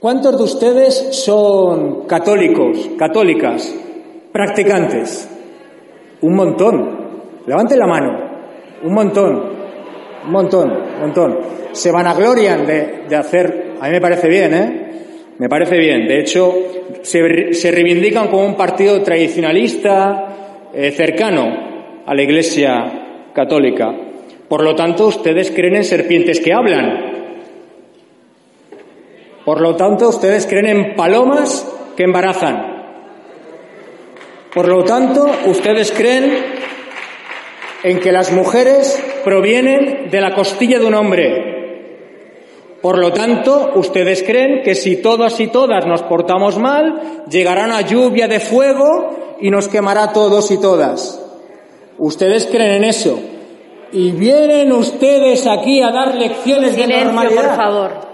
¿Cuántos de ustedes son católicos, católicas, practicantes? Un montón. Levanten la mano. Un montón. Un montón, un montón. Se vanaglorian de, de hacer. A mí me parece bien, ¿eh? Me parece bien. De hecho, se, se reivindican como un partido tradicionalista, eh, cercano a la Iglesia católica. Por lo tanto, ustedes creen en serpientes que hablan. Por lo tanto, ustedes creen en palomas que embarazan. Por lo tanto, ustedes creen en que las mujeres provienen de la costilla de un hombre. Por lo tanto, ustedes creen que si todas y todas nos portamos mal, llegará una lluvia de fuego y nos quemará a todos y todas. Ustedes creen en eso. Y vienen ustedes aquí a dar lecciones de normalidad. por favor.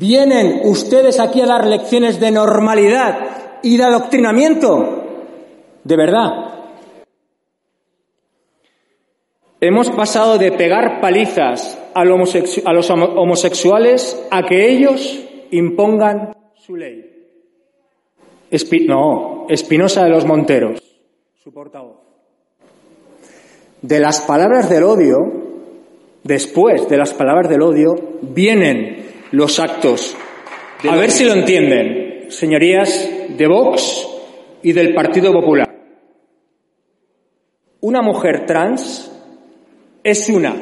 Vienen ustedes aquí a dar lecciones de normalidad y de adoctrinamiento. De verdad. Hemos pasado de pegar palizas a los homo- homosexuales a que ellos impongan su ley. No, Espinosa de los Monteros, su portavoz. De las palabras del odio, después de las palabras del odio, vienen los actos. A ver si lo entienden, señorías de Vox y del Partido Popular. Una mujer trans es una.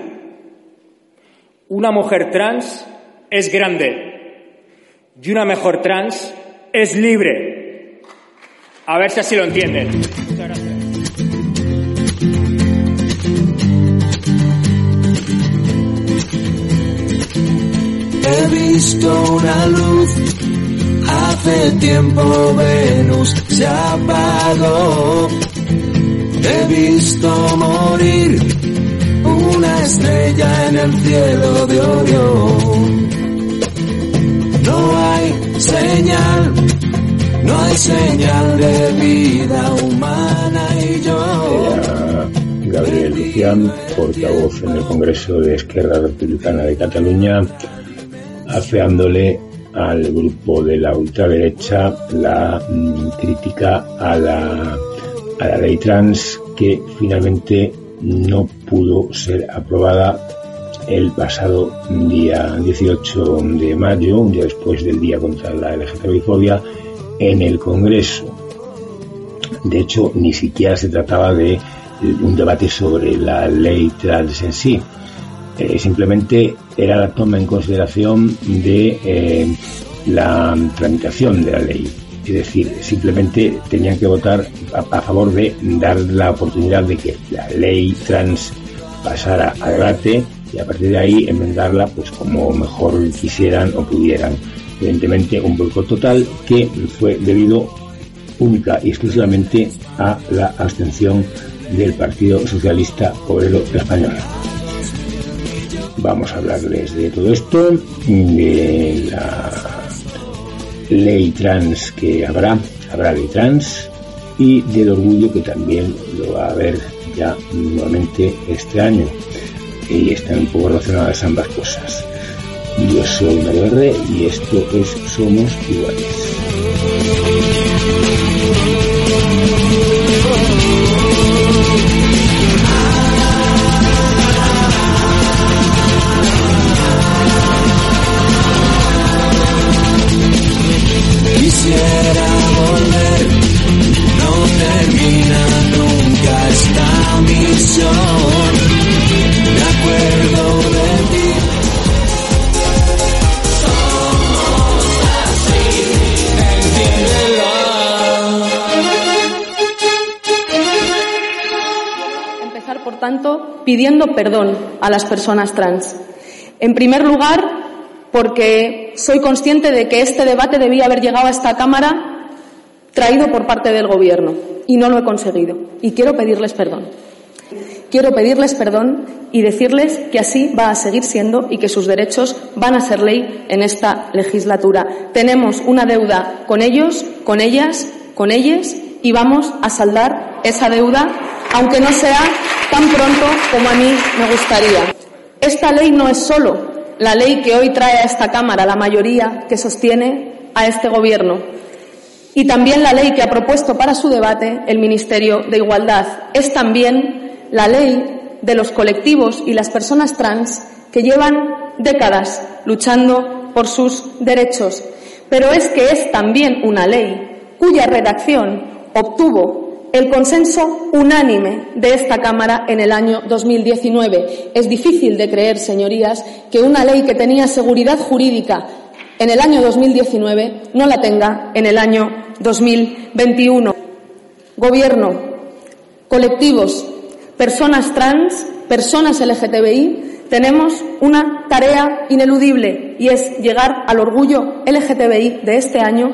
Una mujer trans es grande. Y una mujer trans es libre. A ver si así lo entienden. Muchas gracias. He visto una luz, hace tiempo Venus se apagó. He visto morir una estrella en el cielo de Orión. No hay señal, no hay señal de vida humana y yo. Gabriel Lucián, portavoz en el Congreso de Esquerra Republicana de Cataluña, afeándole al grupo de la ultraderecha la mm, crítica a la, a la ley trans que finalmente no pudo ser aprobada el pasado día 18 de mayo, un día después del Día contra la LGTBI-fobia, en el Congreso. De hecho, ni siquiera se trataba de un debate sobre la ley trans en sí. Eh, simplemente era la toma en consideración de eh, la tramitación de la ley. Es decir, simplemente tenían que votar a, favor de dar la oportunidad de que la ley trans pasara a debate y a partir de ahí enmendarla pues como mejor quisieran o pudieran. Evidentemente un boicot total que fue debido única y exclusivamente a la abstención del Partido Socialista Obrero Español. Vamos a hablarles de todo esto, de la ley trans que habrá, habrá ley trans, y del orgullo que también lo va a haber ya nuevamente este año. Y están un poco relacionadas ambas cosas. Yo soy Mario R y esto es Somos Iguales. Termina nunca esta misión. Me acuerdo de ti. Entiéndelo. Empezar, por tanto, pidiendo perdón a las personas trans. En primer lugar, porque soy consciente de que este debate debía haber llegado a esta Cámara traído por parte del Gobierno y no lo he conseguido. Y quiero pedirles perdón. Quiero pedirles perdón y decirles que así va a seguir siendo y que sus derechos van a ser ley en esta legislatura. Tenemos una deuda con ellos, con ellas, con ellas y vamos a saldar esa deuda, aunque no sea tan pronto como a mí me gustaría. Esta ley no es solo la ley que hoy trae a esta Cámara la mayoría que sostiene a este Gobierno y también la ley que ha propuesto para su debate el Ministerio de Igualdad. Es también la ley de los colectivos y las personas trans que llevan décadas luchando por sus derechos. Pero es que es también una ley cuya redacción obtuvo el consenso unánime de esta Cámara en el año 2019. Es difícil de creer, señorías, que una ley que tenía seguridad jurídica en el año 2019 no la tenga en el año 2021. Gobierno, colectivos, personas trans, personas LGTBI, tenemos una tarea ineludible y es llegar al orgullo LGTBI de este año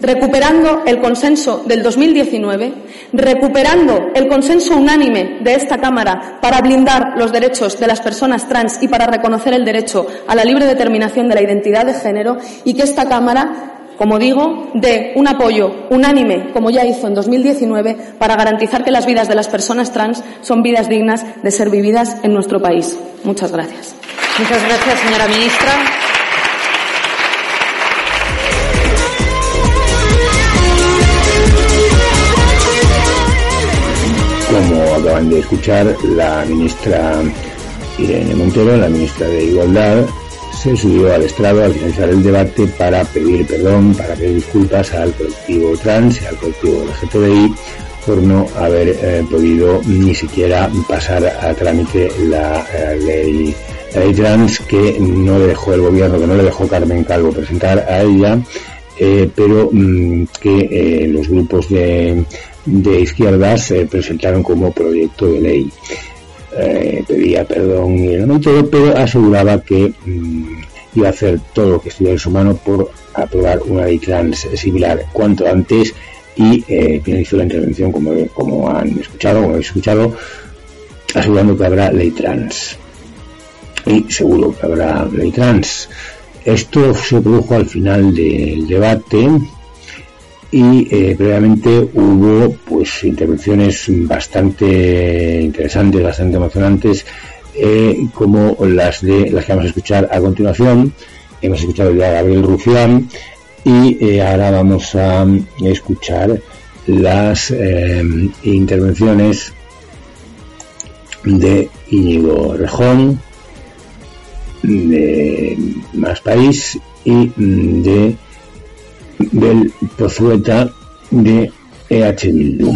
recuperando el consenso del 2019, recuperando el consenso unánime de esta Cámara para blindar los derechos de las personas trans y para reconocer el derecho a la libre determinación de la identidad de género y que esta Cámara como digo, dé un apoyo unánime, como ya hizo en 2019, para garantizar que las vidas de las personas trans son vidas dignas de ser vividas en nuestro país. Muchas gracias. Muchas gracias, señora ministra. Como acaban de escuchar, la ministra Irene Montero, la ministra de Igualdad, se subió al estrado al finalizar el debate para pedir perdón, para pedir disculpas al colectivo trans y al colectivo LGTBI por no haber eh, podido ni siquiera pasar a trámite la, eh, ley, la ley trans que no le dejó el gobierno, que no le dejó Carmen Calvo presentar a ella, eh, pero mm, que los grupos de, de izquierdas presentaron como proyecto de ley. Eh, pedía perdón y el pero aseguraba que mm, iba a hacer todo lo que estuviera en su mano por aprobar una ley trans similar cuanto antes y eh, finalizó la intervención como, como han escuchado, como habéis escuchado, asegurando que habrá ley trans. Y seguro que habrá ley trans. Esto se produjo al final del debate y eh, previamente hubo pues intervenciones bastante interesantes, bastante emocionantes, eh, como las de las que vamos a escuchar a continuación. Hemos escuchado ya a Gabriel Rufián y eh, ahora vamos a escuchar las intervenciones de Íñigo Rejón, de Más País y de del Pozueta de EH Bildu.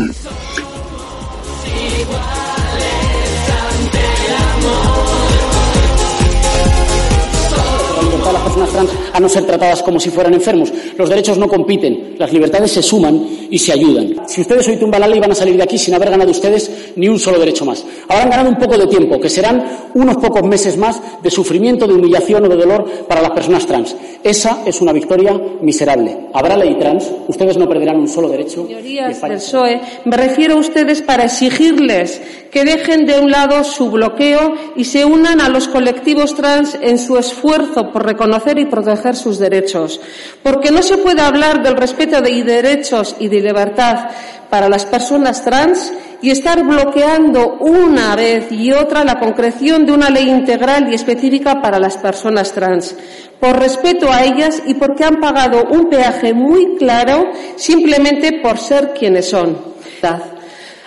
A no ser tratadas como si fueran enfermos. Los derechos no compiten, las libertades se suman y se ayudan. Si ustedes hoy tumban la ley van a salir de aquí sin haber ganado ustedes ni un solo derecho más. Habrán ganado un poco de tiempo, que serán unos pocos meses más de sufrimiento, de humillación o de dolor para las personas trans. Esa es una victoria miserable. Habrá ley trans, ustedes no perderán un solo derecho. Señorías del PSOE, me refiero a ustedes para exigirles que dejen de un lado su bloqueo y se unan a los colectivos trans en su esfuerzo por reconocer y proteger sus derechos. Porque no se puede hablar del respeto de derechos y de libertad para las personas trans y estar bloqueando una vez y otra la concreción de una ley integral y específica para las personas trans, por respeto a ellas y porque han pagado un peaje muy claro simplemente por ser quienes son.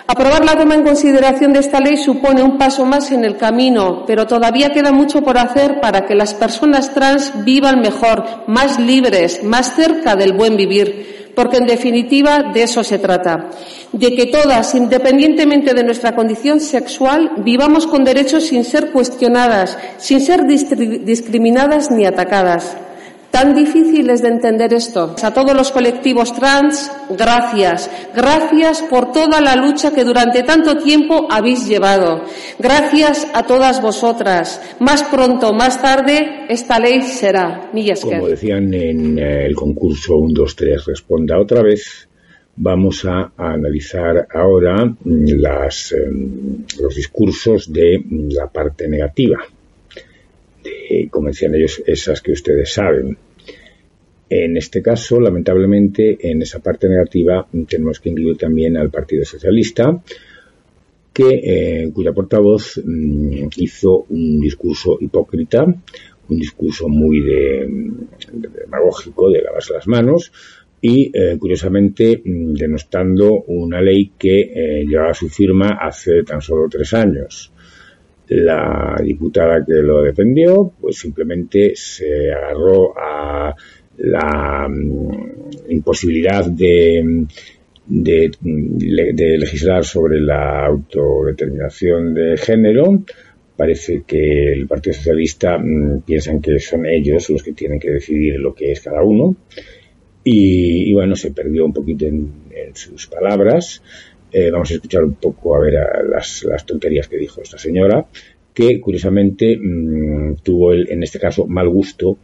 Aprobar la toma en consideración de esta ley supone un paso más en el camino, pero todavía queda mucho por hacer para que las personas trans vivan mejor, más libres, más cerca del buen vivir, porque en definitiva de eso se trata, de que todas, independientemente de nuestra condición sexual, vivamos con derechos sin ser cuestionadas, sin ser discriminadas ni atacadas. ¿Tan difícil es de entender esto? A todos los colectivos trans, gracias. Gracias por toda la lucha que durante tanto tiempo habéis llevado. Gracias a todas vosotras. Más pronto, más tarde, esta ley será. Como decían en el concurso 1, 2, 3, responda otra vez. Vamos a, analizar ahora las, em, los discursos de la parte negativa como decían ellos, esas que ustedes saben. En este caso, lamentablemente, en esa parte negativa tenemos que incluir también al Partido Socialista, que, eh, cuya portavoz mm, hizo un discurso hipócrita un discurso muy de, demagógico, de lavarse las manos, y eh, curiosamente mm, denostando una ley que eh, llevaba su firma hace tan solo tres años. La diputada que lo defendió, pues simplemente se agarró a la mm, imposibilidad de, legislar sobre la autodeterminación de género. Parece que el Partido Socialista mm, piensan que son ellos los que tienen que decidir lo que es cada uno. Y, bueno, se perdió un poquito en, sus palabras. Eh, vamos a escuchar un poco a ver las, tonterías que dijo esta señora, que curiosamente mm, tuvo el, en este caso mal gusto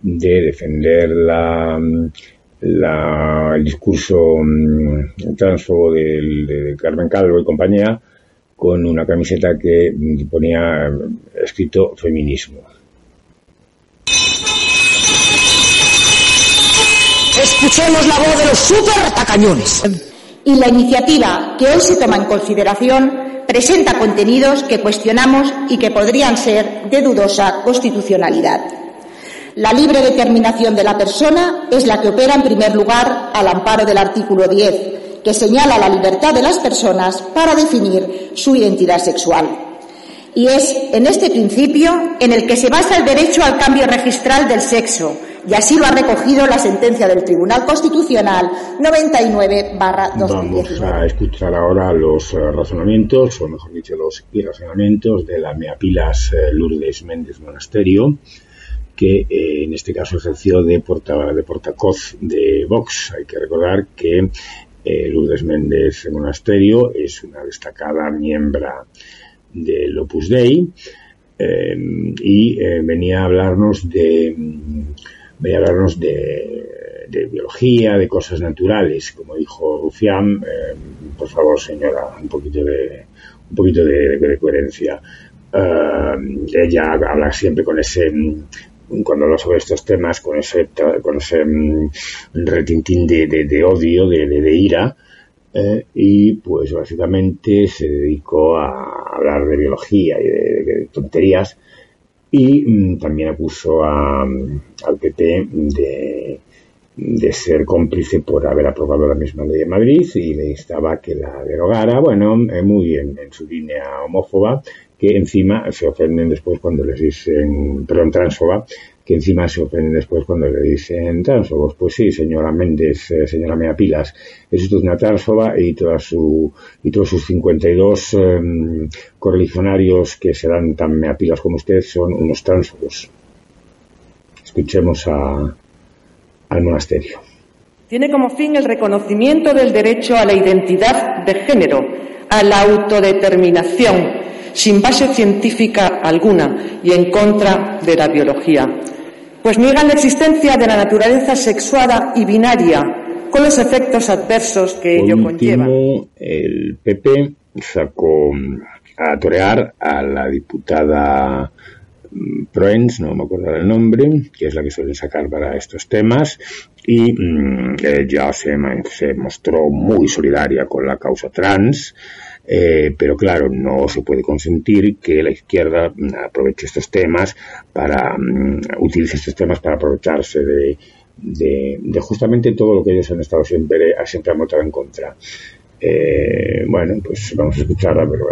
de defender la, el discurso mm, transfobo de, Carmen Calvo y compañía con una camiseta que ponía escrito feminismo. Escuchemos la voz de los super tacañones. Y la iniciativa que hoy se toma en consideración presenta contenidos que cuestionamos y que podrían ser de dudosa constitucionalidad. La libre determinación de la persona es la que opera en primer lugar al amparo del artículo 10, que señala la libertad de las personas para definir su identidad sexual. Y es en este principio en el que se basa el derecho al cambio registral del sexo, y así lo ha recogido la sentencia del Tribunal Constitucional 99 Vamos a escuchar ahora los eh, razonamientos, o mejor dicho, los razonamientos de la Meapilas eh, Lourdes Méndez Monasterio, que eh, en este caso ejerció de, porta, de portacoz de Vox. Hay que recordar que Lourdes Méndez Monasterio es una destacada miembro del Opus Dei y venía a hablarnos de venía a hablarnos de, biología, de cosas naturales, como dijo Rufián. por favor, señora, un poquito de un poquito de, coherencia. ella habla siempre con ese cuando hablo sobre estos temas con ese, con ese mm, retintín de, de, odio, de, de ira, eh, y pues básicamente se dedicó a hablar de biología y de, tonterías y mm, también acusó a, al PP de, de ser cómplice por haber aprobado la misma ley de Madrid y le instaba que la derogara, bueno, eh, muy en su línea homófoba, que encima se ofenden después cuando les dicen, perdón, transfoba, que encima se ofenden después cuando le dicen transfobos. Pues sí, señora Méndez, eh, señora Mea Pilas, es usted una transfoba y toda su, y todos sus 52 eh, em, correligionarios que serán tan meapilas como usted son unos transfobos. Escuchemos a, al monasterio. Tiene como fin el reconocimiento del derecho a la identidad de género, a la autodeterminación, sin base científica alguna y en contra de la biología, pues niegan la existencia de la naturaleza sexuada y binaria con los efectos adversos que ello conlleva. El PP sacó a torear a la diputada mm, Proens, no me acuerdo del nombre, que es la que suele sacar para estos temas, y mm, ella se, se mostró muy solidaria con la causa trans, eh, pero claro, no se puede consentir que la izquierda mm, aproveche estos temas para, um, utilice estos temas para aprovecharse de, de, de, justamente todo lo que ellos han estado siempre, siempre han votado en contra. Eh, bueno, pues vamos a escucharla, pero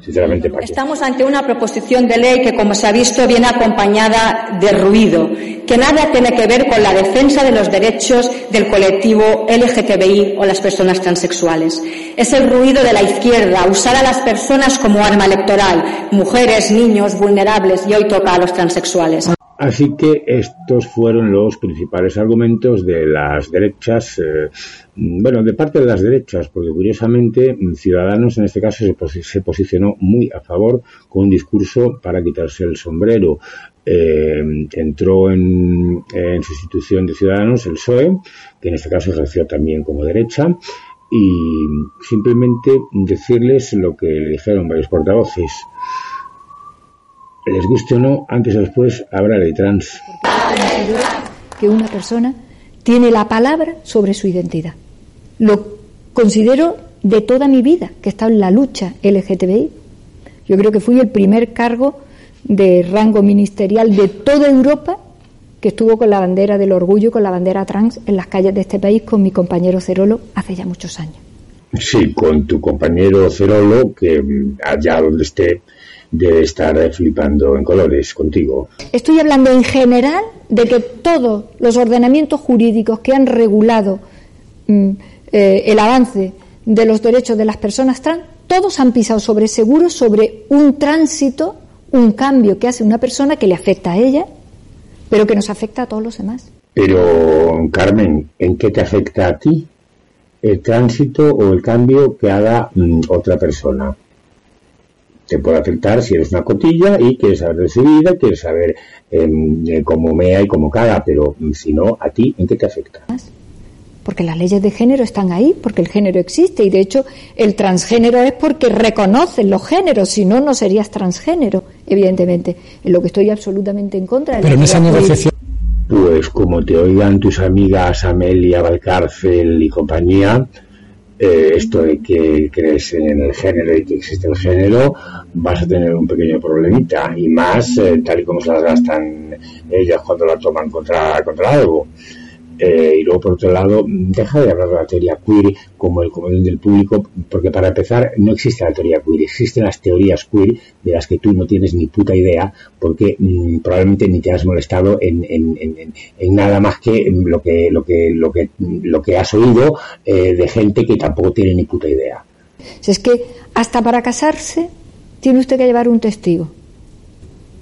sinceramente ¿para Estamos ante una proposición de ley que, como se ha visto, viene acompañada de ruido, que nada tiene que ver con la defensa de los derechos del colectivo LGTBI o las personas transexuales. Es el ruido de la izquierda, usar a las personas como arma electoral, mujeres, niños, vulnerables, y hoy toca a los transexuales. Así que estos fueron los principales argumentos de las derechas, eh, bueno, de parte de las derechas, porque curiosamente Ciudadanos en este caso se, posicionó muy a favor con un discurso para quitarse el sombrero. Eh, entró en, en, sustitución de Ciudadanos el PSOE, que en este caso ejerció también como derecha, y simplemente decirles lo que le dijeron varios portavoces les guste o no, antes o después habrá ley trans. Que una persona tiene la palabra sobre su identidad. Lo considero de toda mi vida, que he estado en la lucha LGTBI. Yo creo que fui el primer cargo de rango ministerial de toda Europa que estuvo con la bandera del orgullo, con la bandera trans en las calles de este país con mi compañero Cerolo hace ya muchos años. Sí, con tu compañero Cerolo, que mm, allá donde esté debe estar flipando en colores contigo. Estoy hablando en general de que todos los ordenamientos jurídicos que han regulado mm, eh, el avance de los derechos de las personas trans, todos han pisado sobre seguro, sobre un tránsito, un cambio que hace una persona que le afecta a ella, pero que nos afecta a todos los demás. Pero, Carmen, ¿en qué te afecta a ti el tránsito o el cambio que haga mm, otra persona? Te puede afectar si eres una cotilla y quieres saber de su vida, quieres saber em, eh, cómo mea y cómo caga, pero mm, si no, a ti, ¿en qué te afecta? Porque las leyes de género están ahí, porque el género existe y de hecho el transgénero es porque reconocen los géneros, si no, no serías transgénero, evidentemente. En lo que estoy absolutamente en contra de Pero la en esa negociación- Pues como te oigan tus amigas Amelia Valcárcel y compañía, eh, esto de que crees en el género y que existe el género, vas a tener un pequeño problemita. Y más eh, tal y como se las gastan ellas cuando la toman contra, contra algo. Eh, y luego, por otro lado, deja de hablar de la teoría queer como el comodín del público, porque para empezar, no existe la teoría queer, existen las teorías queer de las que tú no tienes ni puta idea, porque mm, probablemente ni te has molestado en, en- en- en- nada más que lo que, lo que, lo que, lo que has oído eh, de gente que tampoco tiene ni puta idea. Si es que hasta para casarse tiene usted que llevar un testigo.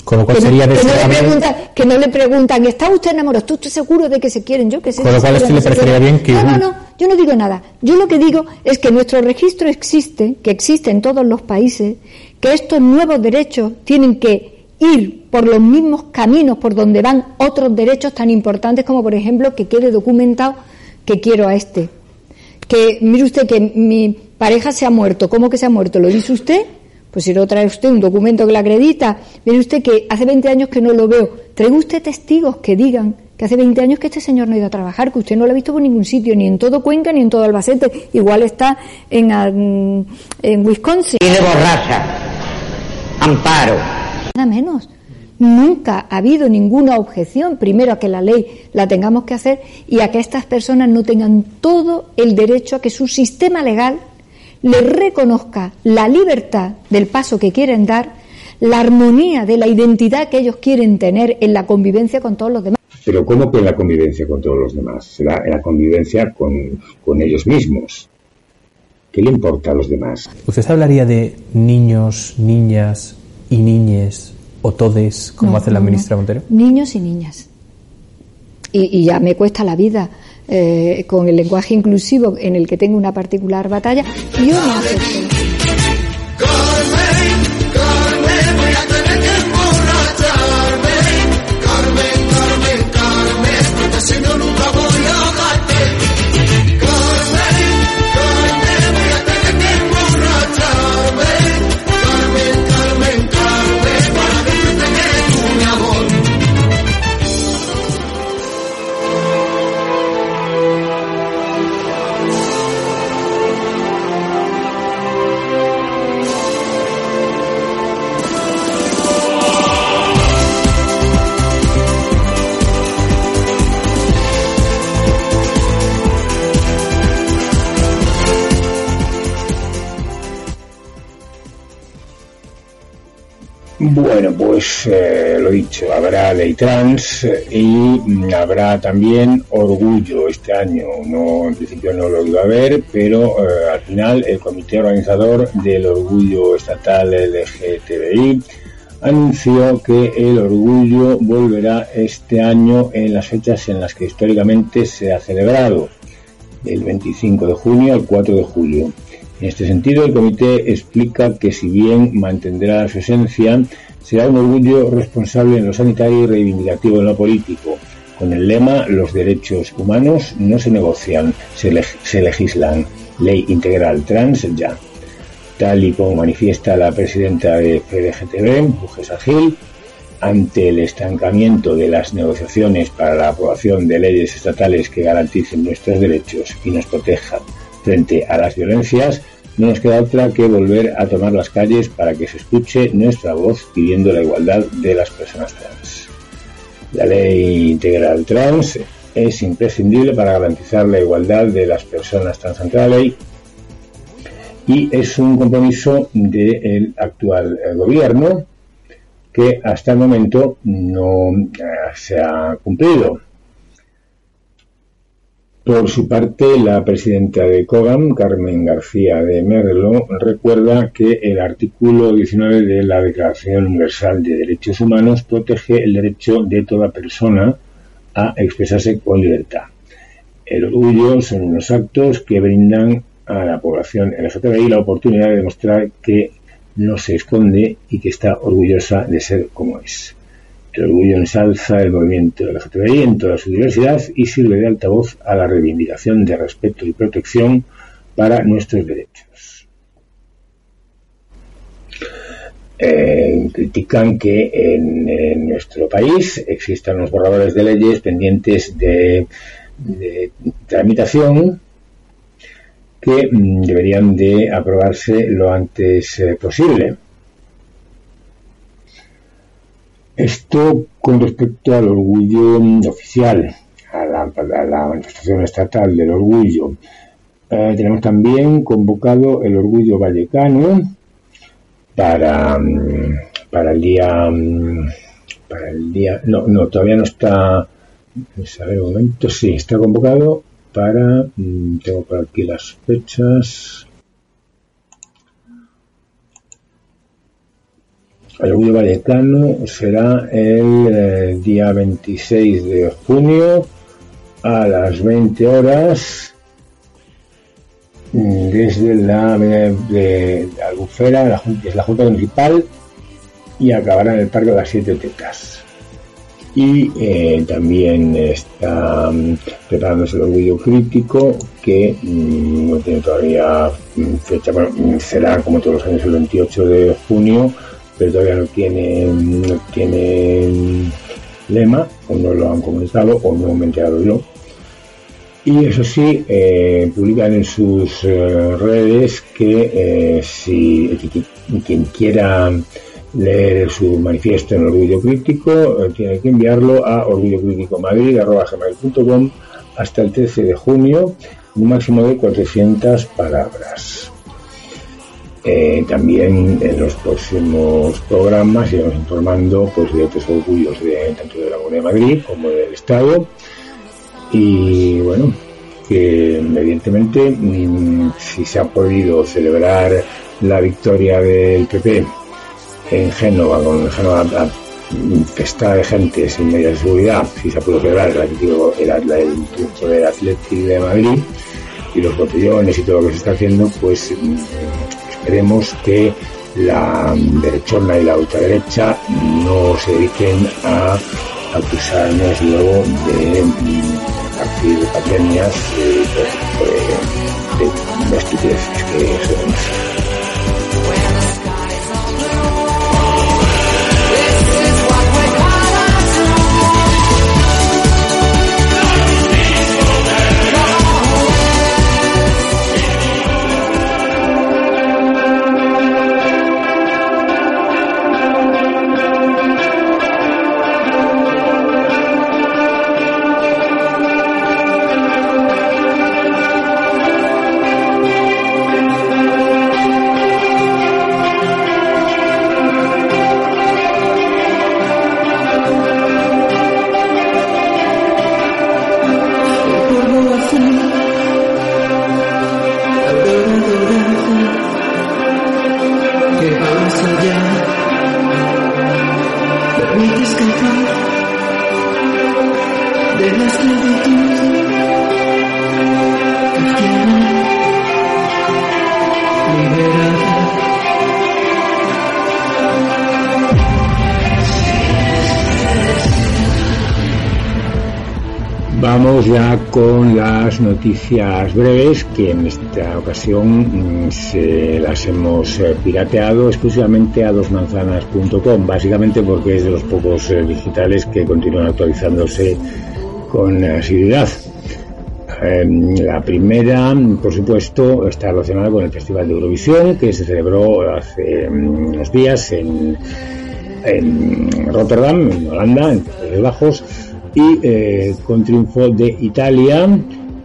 Con lo cual que, no- sería que no le preguntan, que no le preguntan, ¿está usted enamorado? ¿Tú estás seguro de que se quieren? Yo que sé. Con lo cual, se ¿a usted le parecería bien que No, no, no, yo no digo nada. Yo lo que digo es que nuestro registro existe, que existe en todos los países, que estos nuevos derechos tienen que ir por los mismos caminos por donde van otros derechos tan importantes como, por ejemplo, que quede documentado que quiero a este. Que, mire usted, que mi pareja se ha muerto. ¿Cómo que se ha muerto? ¿Lo dice usted? Pues si no trae usted un documento que la acredita, mire usted que hace 20 años que no lo veo. Traiga usted testigos que digan que hace 20 años que este señor no ha ido a trabajar, que usted no lo ha visto por ningún sitio, ni en todo Cuenca, ni en todo Albacete. Igual está en, ah, en Wisconsin. Y de borracha. Amparo. Nada menos. Nunca ha habido ninguna objeción, primero a que la ley la tengamos que hacer y a que estas personas no tengan todo el derecho a que su sistema legal les reconozca la libertad del paso que quieren dar, la armonía de la identidad que ellos quieren tener en la convivencia con todos los demás. Pero ¿cómo que en la convivencia con todos los demás? Será en la convivencia con, con ellos mismos. ¿Qué le importa a los demás? ¿Usted hablaría de niños, niñas y niñes o todes, como No, hace la ministra Montero? Niños y niñas. Y, y ya me cuesta la vida eh, con el lenguaje inclusivo en el que tengo una particular batalla. Yo no. Ley trans eh, y mm, habrá también orgullo este año. No, en principio no lo iba a haber, pero eh, al final el comité organizador del orgullo estatal LGTBI anunció que el orgullo volverá este año en las fechas en las que históricamente se ha celebrado, del 25 de junio al 4 de julio. En este sentido, el comité explica que si bien mantendrá su esencia, será un orgullo responsable en lo sanitario y reivindicativo en lo político. Con el lema Los derechos humanos no se negocian, se, leg- se legislan. Ley integral trans ya. Tal y como manifiesta la presidenta de FDGTB, Bujesa Gil, ante el estancamiento de las negociaciones para la aprobación de leyes estatales que garanticen nuestros derechos y nos protejan frente a las violencias, no nos queda otra que volver a tomar las calles para que se escuche nuestra voz pidiendo la igualdad de las personas trans. La ley integral trans es imprescindible para garantizar la igualdad de las personas trans ante la ley y es un compromiso del actual gobierno que hasta el momento no se ha cumplido. Por su parte, la presidenta de COGAM, Carmen García de Merlo, recuerda que el artículo 19 de la Declaración Universal de Derechos Humanos protege el derecho de toda persona a expresarse con libertad. El orgullo son unos actos que brindan a la población LGTBI la oportunidad de demostrar que no se esconde y que está orgullosa de ser como es. El orgullo ensalza el movimiento LGTBI en toda su diversidad y sirve de altavoz a la reivindicación de respeto y protección para nuestros derechos. Eh, critican que en, en, nuestro país existan los borradores de leyes pendientes de, de tramitación que mm, deberían de aprobarse lo antes eh, posible. Esto con respecto al orgullo mm, oficial, a la, manifestación estatal del orgullo. Eh, tenemos también convocado el orgullo vallecano para, mm, para el día para el día no, no todavía no está a ver un momento sí está convocado para, mm, tengo por aquí las fechas, orgullo vallecano será el eh, día 26 de junio a las 20 horas mm, desde la de Albufera, la, es la Junta Municipal, y acabará en el Parque de las Siete Tetas. Y eh, también está um, preparándose el orgullo crítico que um, no tiene todavía fecha, bueno, será como todos los años el 28 de junio, pero todavía no tiene, no tiene lema, o no lo han comunicado, o no me he enterado yo. Y eso sí, eh, publican en sus eh, redes que eh, si quien quiera leer su manifiesto en Orgullo Crítico, tiene que enviarlo a orgullocríticomadrid.com hasta el 13 de junio, un máximo de 400 palabras. Eh, también en los próximos programas iremos informando pues, de otros orgullos de, tanto de la Comunidad de Madrid como del Estado. Y bueno, que evidentemente mm, si se ha podido celebrar la victoria del PP en Génova, con Génova infestada de gente sin medidas de seguridad, si se pudo celebrar el, el, el triunfo del Atlético de Madrid y los botellones y todo lo que se está haciendo, pues mm, esperemos que la derechona y la ultraderecha no se dediquen a acusarnos luego de partir de pandemias y de, de, de estupideces que ya con las noticias breves que en esta ocasión mm, se las hemos eh, pirateado exclusivamente a dosmanzanas.com, básicamente porque es de los pocos eh, digitales que continúan actualizándose con asiduidad. Em, la primera, por supuesto, está relacionada con el Festival de Eurovisión que se celebró hace mm, unos días en, en Rotterdam, en Holanda, en Países Bajos, y eh, con triunfo de Italia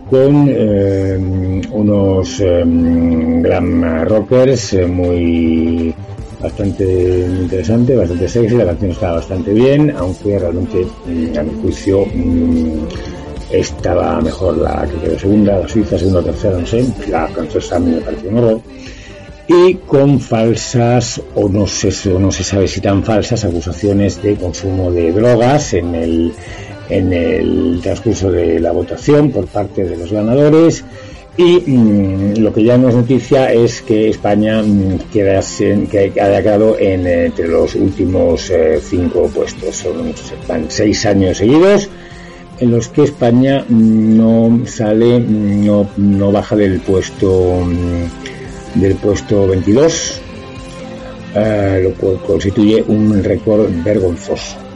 con em, unos em, glam rockers eh, muy bastante interesante, bastante sexy, la canción está bastante bien, aunque realmente mm, a mi juicio mm, estaba mejor la que quedó segunda, la suiza, segunda tercera, no sé, la francesa a mí me pareció un horror. Y con falsas, o no, sé, o no se sabe si tan falsas, acusaciones de consumo de drogas en el, en el transcurso de la votación por parte de los ganadores. Y mm, lo que ya no es noticia es que España mm, queda que ha quedado en, entre los últimos eh, cinco puestos. Son, van seis años seguidos en los que España no sale, no, no baja del puesto del puesto 22, eh, lo cual constituye un récord vergonzoso.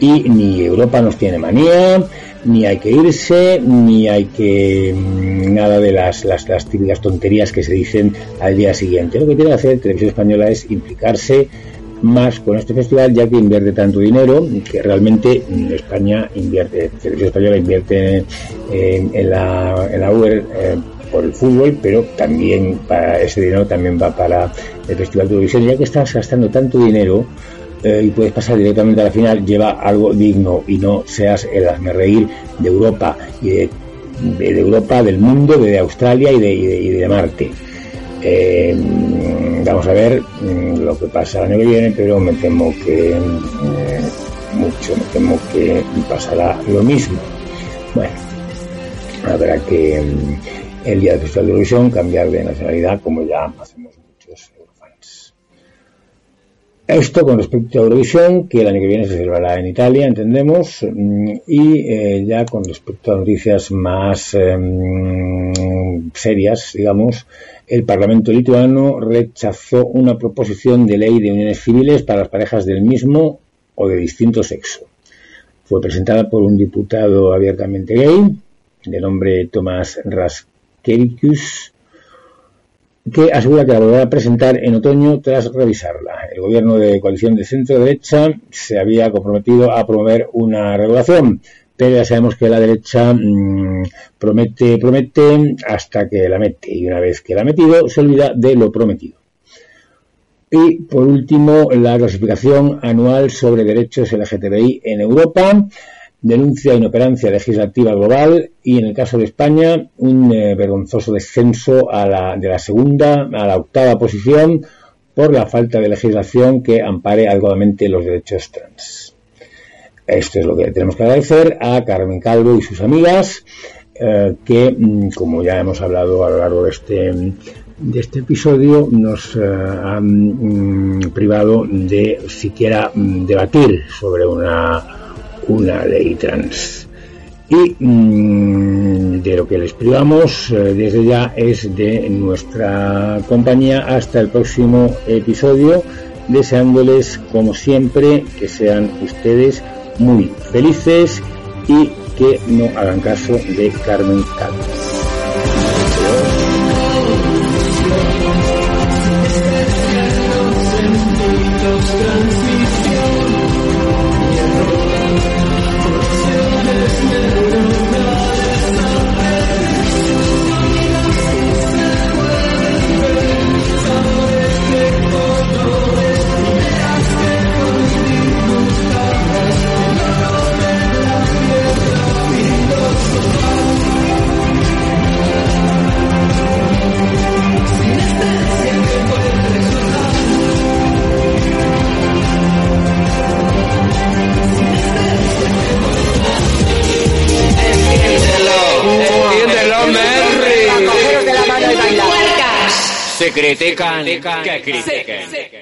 Y ni Europa nos tiene manía, ni hay que irse, ni hay que mm, nada de las, las, las típicas tonterías que se dicen al día siguiente. Lo que tiene que hacer Televisión Española es implicarse más con este festival, ya que invierte tanto dinero que realmente España invierte, Televisión Española invierte en, la, en la UER eh, por el fútbol, pero también para ese dinero también va para el Festival de Televisión, ya que estás gastando tanto dinero eh, y puedes pasar directamente a la final, lleva algo digno y no seas el hazme reír de Europa y de, Europa, del mundo, de Australia y de, y de Marte. Eh, vamos a ver mm, lo que pasa el año que viene, pero me temo que eh, mucho, me temo que pasará lo mismo. Bueno, habrá que mm, el día de Festival de Eurovisión cambiar de nacionalidad como ya hacemos muchos. Esto con respecto a Eurovisión, que el año que viene se celebrará en Italia, entendemos, mm, y eh, ya con respecto a noticias más em, serias, digamos, el Parlamento lituano rechazó una proposición de ley de uniones civiles para las parejas del mismo o de distinto sexo. Fue presentada por un diputado abiertamente gay, de nombre Tomás Raskevičius, que asegura que la volverá a presentar en otoño tras revisarla. El gobierno de coalición de centro-derecha se había comprometido a promover una regulación, pero ya sabemos que la derecha mmm, promete, promete hasta que la mete, y una vez que la ha metido, se olvida de lo prometido. Y por último, la clasificación anual sobre derechos LGTBI en Europa, denuncia inoperancia legislativa global y en el caso de España un eh, vergonzoso descenso a la, de la segunda a la octava posición por la falta de legislación que ampare adecuadamente los derechos trans. Esto es lo que tenemos que agradecer a Carmen Calvo y sus amigas, eh, que, mm, como ya hemos hablado a lo largo de este, de este episodio, nos eh, han mm, privado de siquiera mm, debatir sobre una, una ley trans. Y de lo que les privamos eh, desde ya es de nuestra compañía hasta el próximo episodio, deseándoles como siempre que sean ustedes muy felices y que no hagan caso de Carmen Calvo. Se critican que critiquen.